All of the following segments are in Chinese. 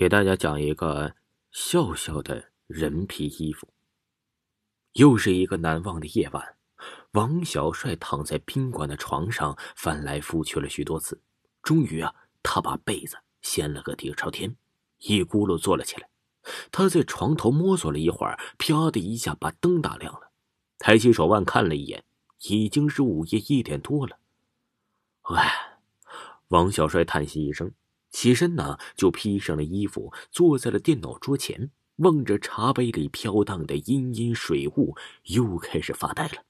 给大家讲一个笑笑的人皮衣服。又是一个难忘的夜晚，王小帅躺在宾馆的床上翻来覆去了许多次，终于啊，他把被子掀了个底朝天，一咕噜坐了起来。他在床头摸索了一会儿，啪的一下把灯打亮了，抬起手腕看了一眼，已经是午夜一点多了。唉，王小帅叹息一声。起身呢，就披上了衣服，坐在了电脑桌前，望着茶杯里飘荡的阴阴水雾，又开始发呆了。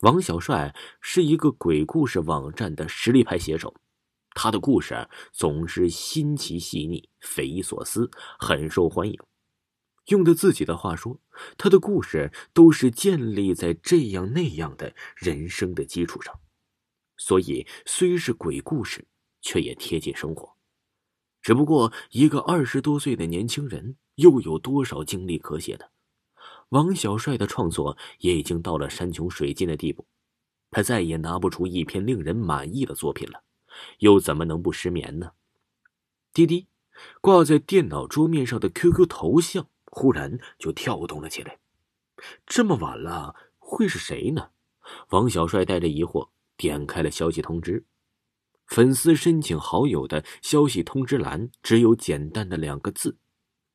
王小帅是一个鬼故事网站的实力派写手，他的故事总是新奇细腻、匪夷所思，很受欢迎。用他自己的话说，他的故事都是建立在这样那样的人生的基础上，所以虽是鬼故事。却也贴近生活，只不过一个二十多岁的年轻人，又有多少经历可写的？王小帅的创作也已经到了山穷水尽的地步，他再也拿不出一篇令人满意的作品了，又怎么能不失眠呢？滴滴，挂在电脑桌面上的 QQ 头像忽然就跳动了起来。这么晚了，会是谁呢？王小帅带着疑惑点开了消息通知。粉丝申请好友的消息通知栏只有简单的两个字：“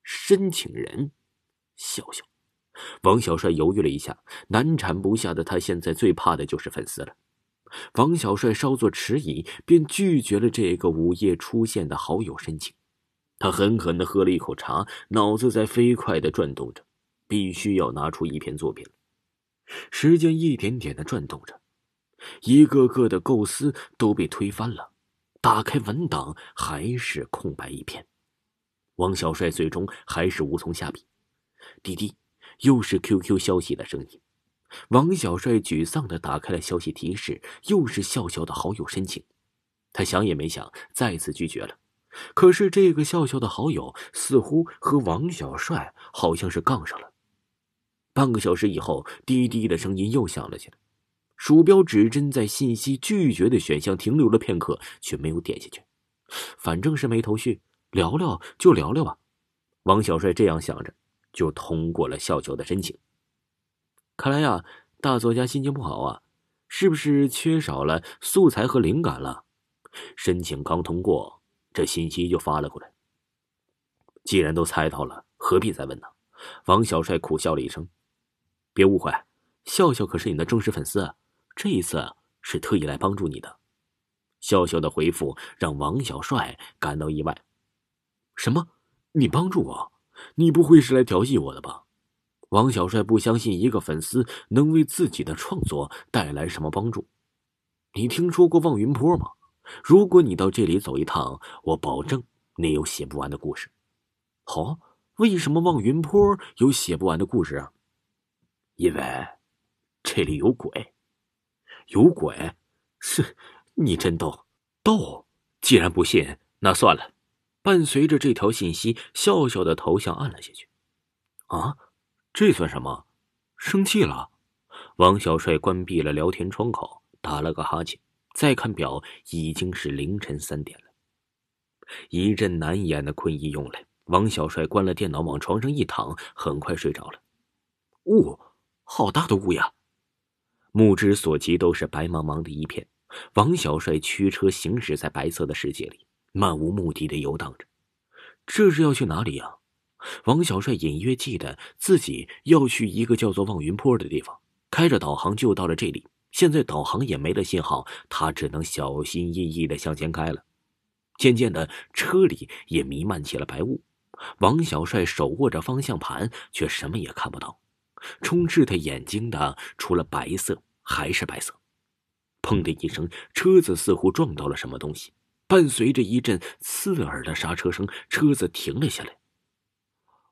申请人，笑笑。”王小帅犹豫了一下，难产不下的他现在最怕的就是粉丝了。王小帅稍作迟疑，便拒绝了这个午夜出现的好友申请。他狠狠的喝了一口茶，脑子在飞快的转动着，必须要拿出一篇作品时间一点点的转动着。一个个的构思都被推翻了，打开文档还是空白一片。王小帅最终还是无从下笔。滴滴，又是 QQ 消息的声音。王小帅沮丧的打开了消息提示，又是笑笑的好友申请。他想也没想，再次拒绝了。可是这个笑笑的好友似乎和王小帅好像是杠上了。半个小时以后，滴滴的声音又响了起来。鼠标指针在信息拒绝的选项停留了片刻，却没有点下去。反正是没头绪，聊聊就聊聊吧。王小帅这样想着，就通过了笑笑的申请。看来呀，大作家心情不好啊，是不是缺少了素材和灵感了？申请刚通过，这信息就发了过来。既然都猜到了，何必再问呢？王小帅苦笑了一声：“别误会，笑笑可是你的忠实粉丝啊。”这一次是特意来帮助你的，笑笑的回复让王小帅感到意外。什么？你帮助我？你不会是来调戏我的吧？王小帅不相信一个粉丝能为自己的创作带来什么帮助。你听说过望云坡吗？如果你到这里走一趟，我保证你有写不完的故事。好，为什么望云坡有写不完的故事啊？因为这里有鬼。有鬼，是，你真逗，逗！既然不信，那算了。伴随着这条信息，笑笑的头像暗了下去。啊，这算什么？生气了？王小帅关闭了聊天窗口，打了个哈欠，再看表，已经是凌晨三点了。一阵难言的困意涌来，王小帅关了电脑，往床上一躺，很快睡着了。雾，好大的雾呀！目之所及都是白茫茫的一片，王小帅驱车行驶在白色的世界里，漫无目的的游荡着。这是要去哪里呀？王小帅隐约记得自己要去一个叫做望云坡的地方，开着导航就到了这里。现在导航也没了信号，他只能小心翼翼的向前开了。渐渐的，车里也弥漫起了白雾。王小帅手握着方向盘，却什么也看不到。充斥他眼睛的，除了白色，还是白色。砰的一声，车子似乎撞到了什么东西，伴随着一阵刺耳的刹车声，车子停了下来。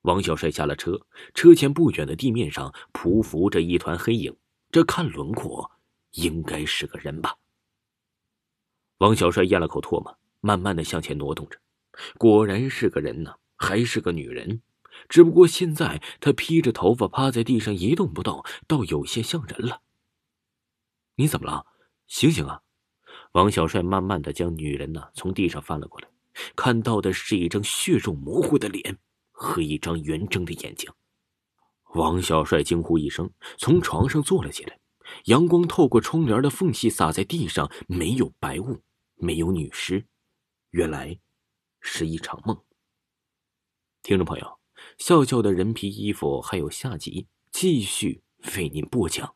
王小帅下了车，车前不远的地面上匍匐着一团黑影，这看轮廓，应该是个人吧。王小帅咽了口唾沫，慢慢的向前挪动着，果然是个人呢，还是个女人。只不过现在他披着头发趴在地上一动不动，倒有些像人了。你怎么了？醒醒啊！王小帅慢慢的将女人呢从地上翻了过来，看到的是一张血肉模糊的脸和一张圆睁的眼睛。王小帅惊呼一声，从床上坐了起来。阳光透过窗帘的缝隙洒在地上，没有白雾，没有女尸，原来是一场梦。听众朋友，笑笑的人皮衣服还有下集，继续为您播讲。